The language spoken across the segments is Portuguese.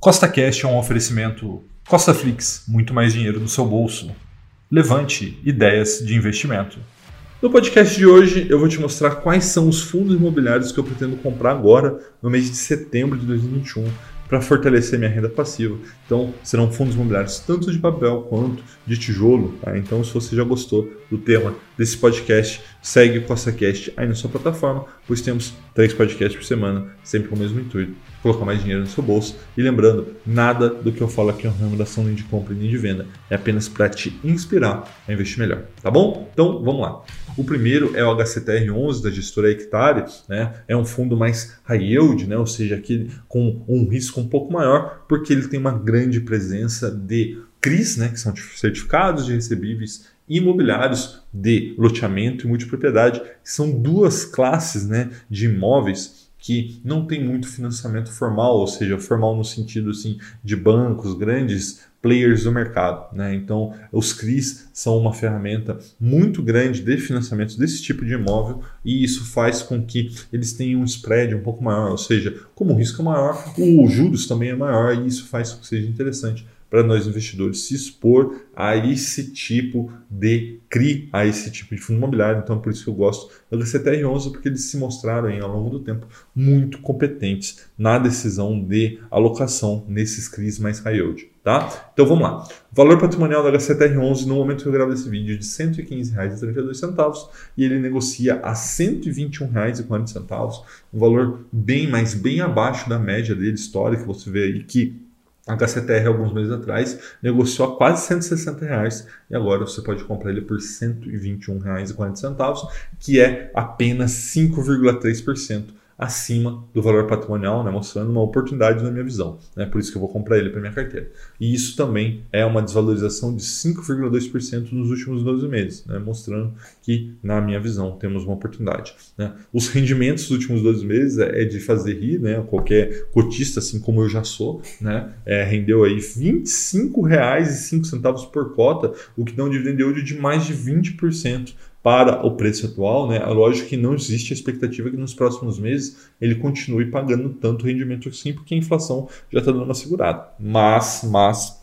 Costa Cash é um oferecimento Costa Flix, muito mais dinheiro no seu bolso. Levante ideias de investimento. No podcast de hoje, eu vou te mostrar quais são os fundos imobiliários que eu pretendo comprar agora, no mês de setembro de 2021, para fortalecer minha renda passiva. Então, serão fundos imobiliários tanto de papel quanto de tijolo. Tá? Então, se você já gostou do tema desse podcast, segue o CostaCast aí na sua plataforma, pois temos três podcasts por semana, sempre com o mesmo intuito, colocar mais dinheiro no seu bolso. E lembrando, nada do que eu falo aqui é uma recomendação nem de compra nem de venda, é apenas para te inspirar a investir melhor, tá bom? Então, vamos lá. O primeiro é o HCTR11 da gestora Hectare, né? É um fundo mais high yield, né? Ou seja, aquele com um risco um pouco maior, porque ele tem uma grande presença de CRIs, né, que são certificados de recebíveis imobiliários de loteamento e multipropriedade, que são duas classes né, de imóveis que não tem muito financiamento formal, ou seja, formal no sentido assim de bancos, grandes players do mercado. Né? Então, os CRIs são uma ferramenta muito grande de financiamento desse tipo de imóvel e isso faz com que eles tenham um spread um pouco maior, ou seja, como o risco é maior, o juros também é maior e isso faz com que seja interessante para nós investidores se expor a esse tipo de CRI, a esse tipo de fundo imobiliário. Então, por isso que eu gosto do CTR11, porque eles se mostraram aí, ao longo do tempo muito competentes na decisão de alocação nesses CRIs mais high yield. Tá? Então vamos lá. O valor patrimonial da HCTR11 no momento que eu gravo esse vídeo é de R$ 115,32 e ele negocia a R$ 121,40, um valor bem, mais bem abaixo da média dele histórica. Você vê aí que a HCTR, alguns meses atrás, negociou a quase 160 reais e agora você pode comprar ele por R$ 121,40, que é apenas 5,3% acima do valor patrimonial, né, mostrando uma oportunidade na minha visão. Né, por isso que eu vou comprar ele para minha carteira. E isso também é uma desvalorização de 5,2% nos últimos 12 meses, né, mostrando que, na minha visão, temos uma oportunidade. Né. Os rendimentos dos últimos 12 meses é, é de fazer rir, né, qualquer cotista, assim como eu já sou, né, é, rendeu aí R$ 25,05 por cota, o que dá um dividend yield de mais de 20% para o preço atual, né? É lógico que não existe a expectativa que nos próximos meses ele continue pagando tanto rendimento assim, porque a inflação já está dando uma segurada. Mas, mas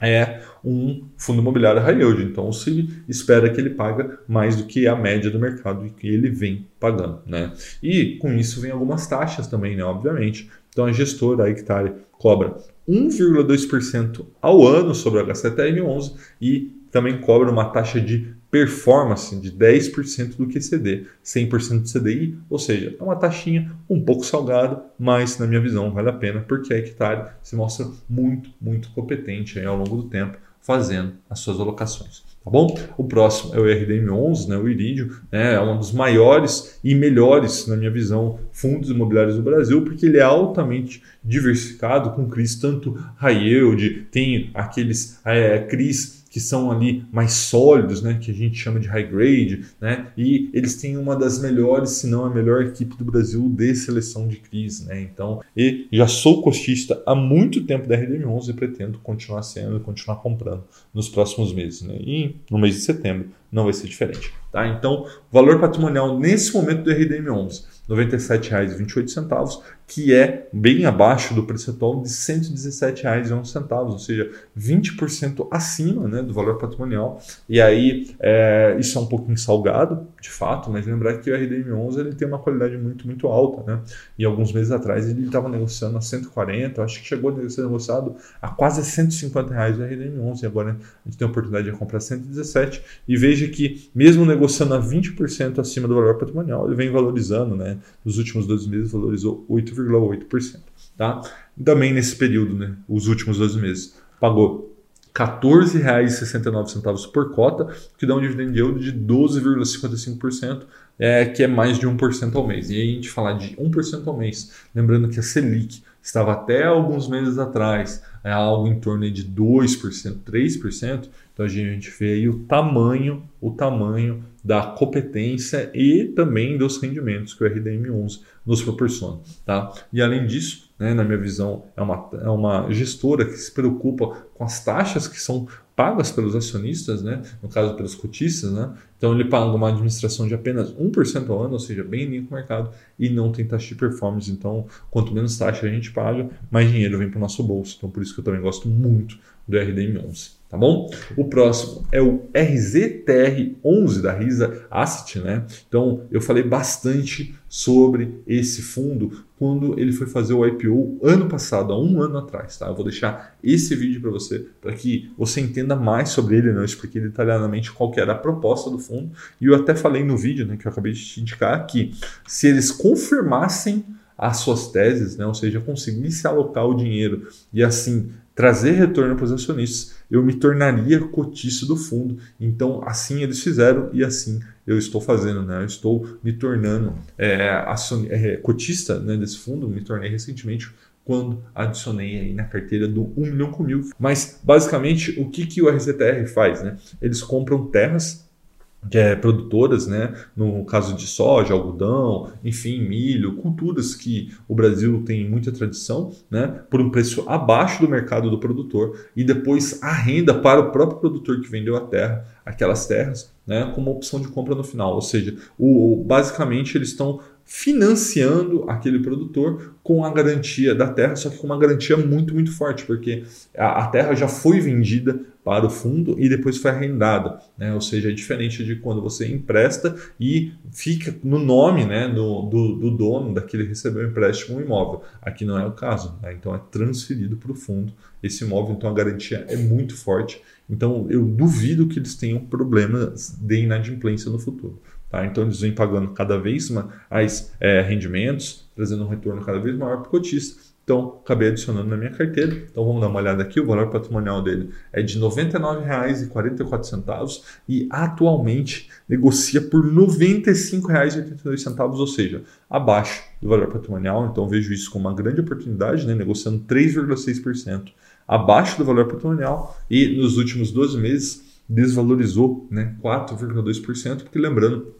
é um fundo imobiliário high yield, então se espera que ele paga mais do que a média do mercado e que ele vem pagando, né? E com isso vem algumas taxas também, né? Obviamente. Então a gestora, a Hectare, cobra 1,2% ao ano sobre a HCTR11 e também cobra uma taxa de performance de 10% do QCD, 100% do CDI, ou seja, é uma taxinha um pouco salgada, mas na minha visão vale a pena porque a Hectare se mostra muito, muito competente aí, ao longo do tempo fazendo as suas alocações. Tá bom? O próximo é o RDM11, né, o Iridium, né, é um dos maiores e melhores, na minha visão, fundos imobiliários do Brasil, porque ele é altamente diversificado, com CRIs tanto high yield, tem aqueles é, CRIs que são ali mais sólidos, né, que a gente chama de high grade, né, e eles têm uma das melhores, se não a melhor equipe do Brasil de seleção de crise, né, então, e já sou costista há muito tempo da RDM11 e pretendo continuar sendo e continuar comprando nos próximos meses, né, e no mês de setembro não vai ser diferente, tá, então, valor patrimonial nesse momento do RDM11, R$ 97,28, que é bem abaixo do preço atual de R$ 117,11, ou seja, 20% acima né, do valor patrimonial. E aí, é, isso é um pouquinho salgado, de fato, mas lembrar que o RDM11 ele tem uma qualidade muito, muito alta. Né? E alguns meses atrás ele estava negociando a 140, acho que chegou a ser negociado a quase 150 reais o RDM11, e agora a gente tem a oportunidade de comprar 117. E veja que, mesmo negociando a 20% acima do valor patrimonial, ele vem valorizando, né? Nos últimos dois meses valorizou 8,8%. Tá? Também nesse período, né, os últimos dois meses, pagou R$ 14,69 por cota, que dá um dividend yield de 12,55%, é, que é mais de 1% ao mês. E aí a gente falar de 1% ao mês, lembrando que a Selic estava até alguns meses atrás é algo em torno de 2%, 3%, então a gente vê o tamanho, o tamanho da competência e também dos rendimentos que o RDM11 nos proporciona. Tá? E além disso, né, na minha visão, é uma, é uma gestora que se preocupa com as taxas que são pagas pelos acionistas, né, no caso pelos cotistas, né, então ele paga uma administração de apenas 1% ao ano, ou seja, bem limpo o mercado, e não tem taxa de performance. Então, quanto menos taxa a gente paga, mais dinheiro vem para o nosso bolso. Então, por isso que eu também gosto muito do RDM11 tá bom? O próximo é o RZTR11 da Risa Asset, né? Então, eu falei bastante sobre esse fundo quando ele foi fazer o IPO ano passado, há um ano atrás, tá? Eu vou deixar esse vídeo para você, para que você entenda mais sobre ele, né? Eu expliquei detalhadamente qual era a proposta do fundo, e eu até falei no vídeo, né, que eu acabei de te indicar, que se eles confirmassem as suas teses, né, ou seja, conseguisse alocar o dinheiro e assim trazer retorno para os acionistas, eu me tornaria cotista do fundo. Então, assim eles fizeram e assim eu estou fazendo. Né? Eu estou me tornando é, acion... é, cotista né, desse fundo, me tornei recentemente quando adicionei aí na carteira do 1 milhão com mil. Mas, basicamente, o que, que o RZTR faz? Né? Eles compram terras é, produtoras, né? no caso de soja, algodão, enfim, milho, culturas que o Brasil tem muita tradição, né? por um preço abaixo do mercado do produtor e depois a renda para o próprio produtor que vendeu a terra, aquelas terras, né? como opção de compra no final. Ou seja, o, basicamente eles estão financiando aquele produtor com a garantia da terra, só que com uma garantia muito, muito forte, porque a, a terra já foi vendida para o fundo e depois foi arrendada, né? ou seja, é diferente de quando você empresta e fica no nome né, do, do, do dono daquele que recebeu o empréstimo um imóvel. Aqui não é o caso, né? então é transferido para o fundo esse imóvel, então a garantia é muito forte. Então eu duvido que eles tenham problemas de inadimplência no futuro. Tá? Então eles vêm pagando cada vez mais é, rendimentos, trazendo um retorno cada vez maior para o cotista. Então, acabei adicionando na minha carteira. Então, vamos dar uma olhada aqui. O valor patrimonial dele é de R$ 99,44 e atualmente negocia por R$ 95,82, ou seja, abaixo do valor patrimonial. Então, vejo isso como uma grande oportunidade, né? negociando 3,6% abaixo do valor patrimonial e nos últimos 12 meses desvalorizou né, 4,2%, porque lembrando,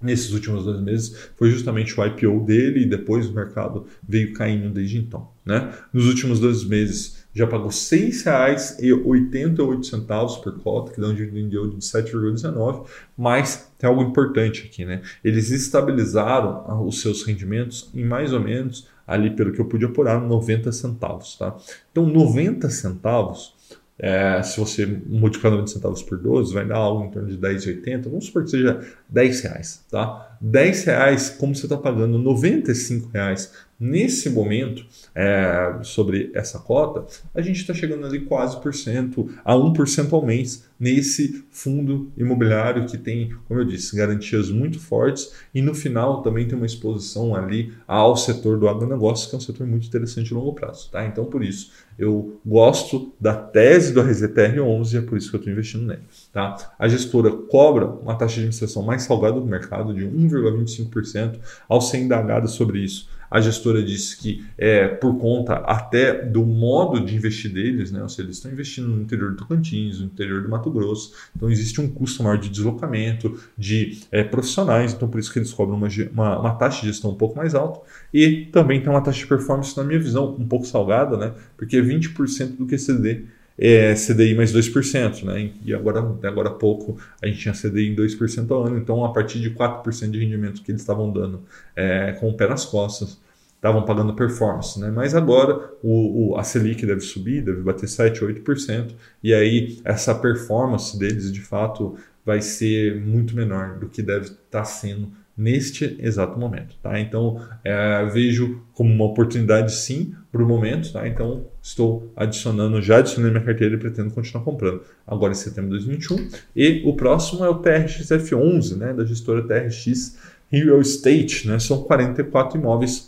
nesses últimos dois meses foi justamente o IPO dele e depois o mercado veio caindo desde então. Né? Nos últimos dois meses já pagou R$ 6,88 por cota, que dá um dividend de 7,19, mas tem algo importante aqui, né? Eles estabilizaram os seus rendimentos em mais ou menos ali pelo que eu pude apurar 90 centavos, tá? Então 90 centavos é, se você multiplicar 90 centavos por 12, vai dar algo em torno de 10,80. Vamos supor que seja 10 reais. Tá? 10 reais, como você está pagando 95 reais nesse momento é, sobre essa cota, a gente está chegando ali quase por cento a 1% ao mês nesse fundo imobiliário que tem, como eu disse, garantias muito fortes e no final também tem uma exposição ali ao setor do agronegócio, que é um setor muito interessante a longo prazo. Tá? Então, por isso, eu gosto da tese do RZTR11 e é por isso que eu estou investindo nele. Tá? A gestora cobra uma taxa de administração mais salgada do mercado, de 1,25%, ao ser indagada sobre isso a gestora disse que é por conta até do modo de investir deles, né? Ou seja, eles estão investindo no interior do Tocantins, no interior do Mato Grosso. Então existe um custo maior de deslocamento, de é, profissionais, então por isso que eles cobram uma, uma, uma, taxa de gestão um pouco mais alta. E também tem uma taxa de performance, na minha visão, um pouco salgada, né? Porque é 20% do QCD é CDI mais 2%, né? E agora, agora há pouco a gente tinha CDI em 2% ao ano, então a partir de 4% de rendimento que eles estavam dando é, com o pé nas costas, estavam pagando performance, né? Mas agora o, o, a Selic deve subir, deve bater 7, 8%, e aí essa performance deles de fato vai ser muito menor do que deve estar tá sendo neste exato momento. Tá? Então, é, vejo como uma oportunidade sim para o momento. Tá? Então, estou adicionando, já adicionei minha carteira e pretendo continuar comprando agora em setembro de 2021. E o próximo é o TRXF11, né, da gestora TRX Real Estate. Né? São 44 imóveis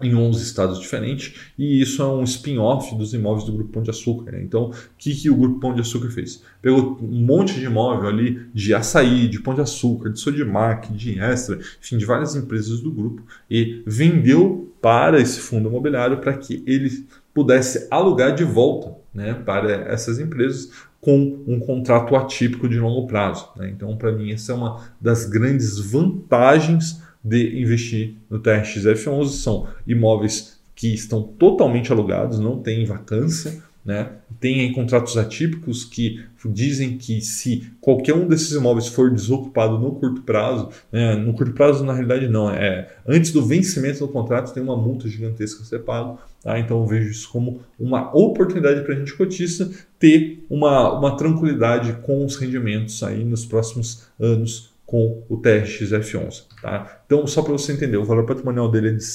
em 11 estados diferentes, e isso é um spin-off dos imóveis do Grupo Pão de Açúcar. Né? Então, o que, que o Grupo Pão de Açúcar fez? Pegou um monte de imóvel ali de açaí, de Pão de Açúcar, de Sodimac, de Extra, enfim, de várias empresas do grupo, e vendeu para esse fundo imobiliário para que ele pudesse alugar de volta né, para essas empresas com um contrato atípico de longo prazo. Né? Então, para mim, essa é uma das grandes vantagens de investir no TRX F11 são imóveis que estão totalmente alugados, não tem vacância. Né? Tem aí contratos atípicos que dizem que se qualquer um desses imóveis for desocupado no curto prazo, né? no curto prazo na realidade não, é antes do vencimento do contrato tem uma multa gigantesca a ser pago. Tá? Então eu vejo isso como uma oportunidade para a gente cotista ter uma, uma tranquilidade com os rendimentos aí nos próximos anos com o TRX F11. Tá? Então, só para você entender, o valor patrimonial dele é de R$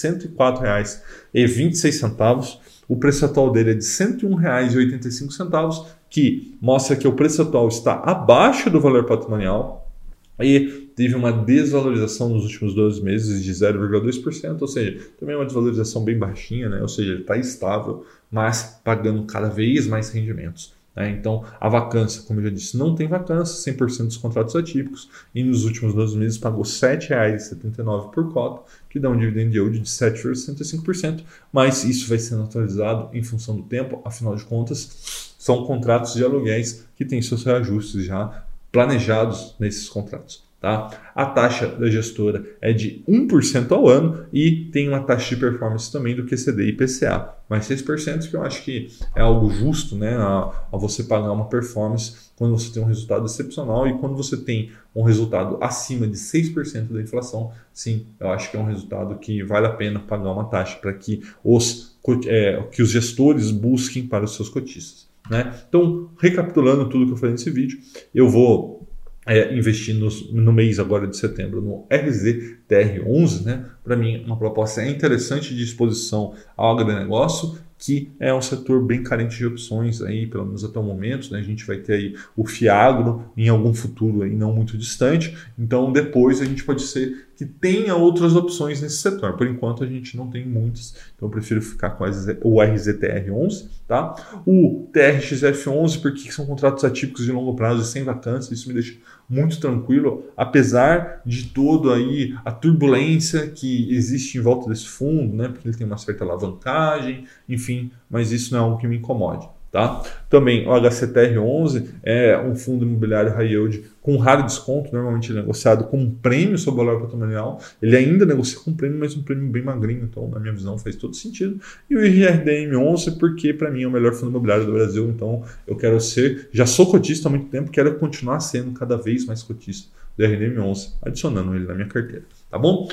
104,26 o preço atual dele é de R$ 101,85, que mostra que o preço atual está abaixo do valor patrimonial e teve uma desvalorização nos últimos 12 meses de 0,2%, ou seja, também é uma desvalorização bem baixinha, né? ou seja, ele está estável, mas pagando cada vez mais rendimentos. Né? Então, a vacância, como eu já disse, não tem vacância, 100% dos contratos atípicos, e nos últimos 12 meses pagou R$ 7,79 por cota, que dá um dividend yield de 7,65%, mas isso vai ser atualizado em função do tempo, afinal de contas, são contratos de aluguéis que têm seus reajustes já planejados nesses contratos. Tá? A taxa da gestora é de 1% ao ano e tem uma taxa de performance também do QCD e IPCA, mais 6%, que eu acho que é algo justo né, a, a, você pagar uma performance quando você tem um resultado excepcional e quando você tem um resultado acima de 6% da inflação, sim, eu acho que é um resultado que vale a pena pagar uma taxa para que os, é, que os gestores busquem para os seus cotistas. Né? Então, recapitulando tudo que eu falei nesse vídeo, eu vou é, investir no, no, mês agora de setembro no RZTR11, né? Para mim, uma proposta interessante de exposição ao agronegócio que é um setor bem carente de opções aí, pelo menos até o momento. Né? A gente vai ter aí o Fiagro em algum futuro aí não muito distante. Então depois a gente pode ser que tenha outras opções nesse setor. Por enquanto a gente não tem muitas, então eu prefiro ficar com o RZTR11, tá? O TRXF11 porque são contratos atípicos de longo prazo e sem vacância, isso me deixa muito tranquilo, apesar de todo aí a turbulência que existe em volta desse fundo, né? Porque ele tem uma certa alavancagem, enfim, mas isso não é algo que me incomode. Tá? Também o HCTR11 é um fundo imobiliário high yield com raro desconto, normalmente é negociado com um prêmio sobre o valor patrimonial. Ele ainda negocia com um prêmio, mas um prêmio bem magrinho, então na minha visão faz todo sentido. E o IRDM11 porque para mim é o melhor fundo imobiliário do Brasil, então eu quero ser, já sou cotista há muito tempo, quero continuar sendo cada vez mais cotista do IRDM11, adicionando ele na minha carteira, tá bom?